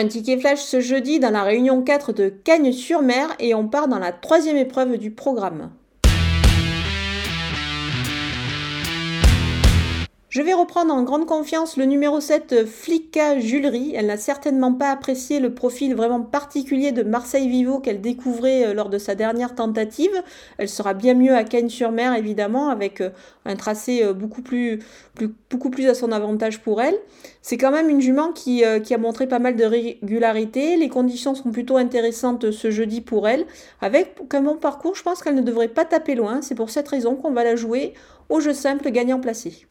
Un ticket flash ce jeudi dans la réunion 4 de Cagnes-sur-Mer et on part dans la troisième épreuve du programme. Je vais reprendre en grande confiance le numéro 7 Flicka Julery. Elle n'a certainement pas apprécié le profil vraiment particulier de Marseille Vivo qu'elle découvrait euh, lors de sa dernière tentative. Elle sera bien mieux à Cagnes-sur-Mer évidemment avec euh, un tracé euh, beaucoup plus, beaucoup plus à son avantage pour elle. C'est quand même une jument qui, qui a montré pas mal de régularité. Les conditions sont plutôt intéressantes ce jeudi pour elle. Avec un bon parcours, je pense qu'elle ne devrait pas taper loin. C'est pour cette raison qu'on va la jouer au jeu simple gagnant placé.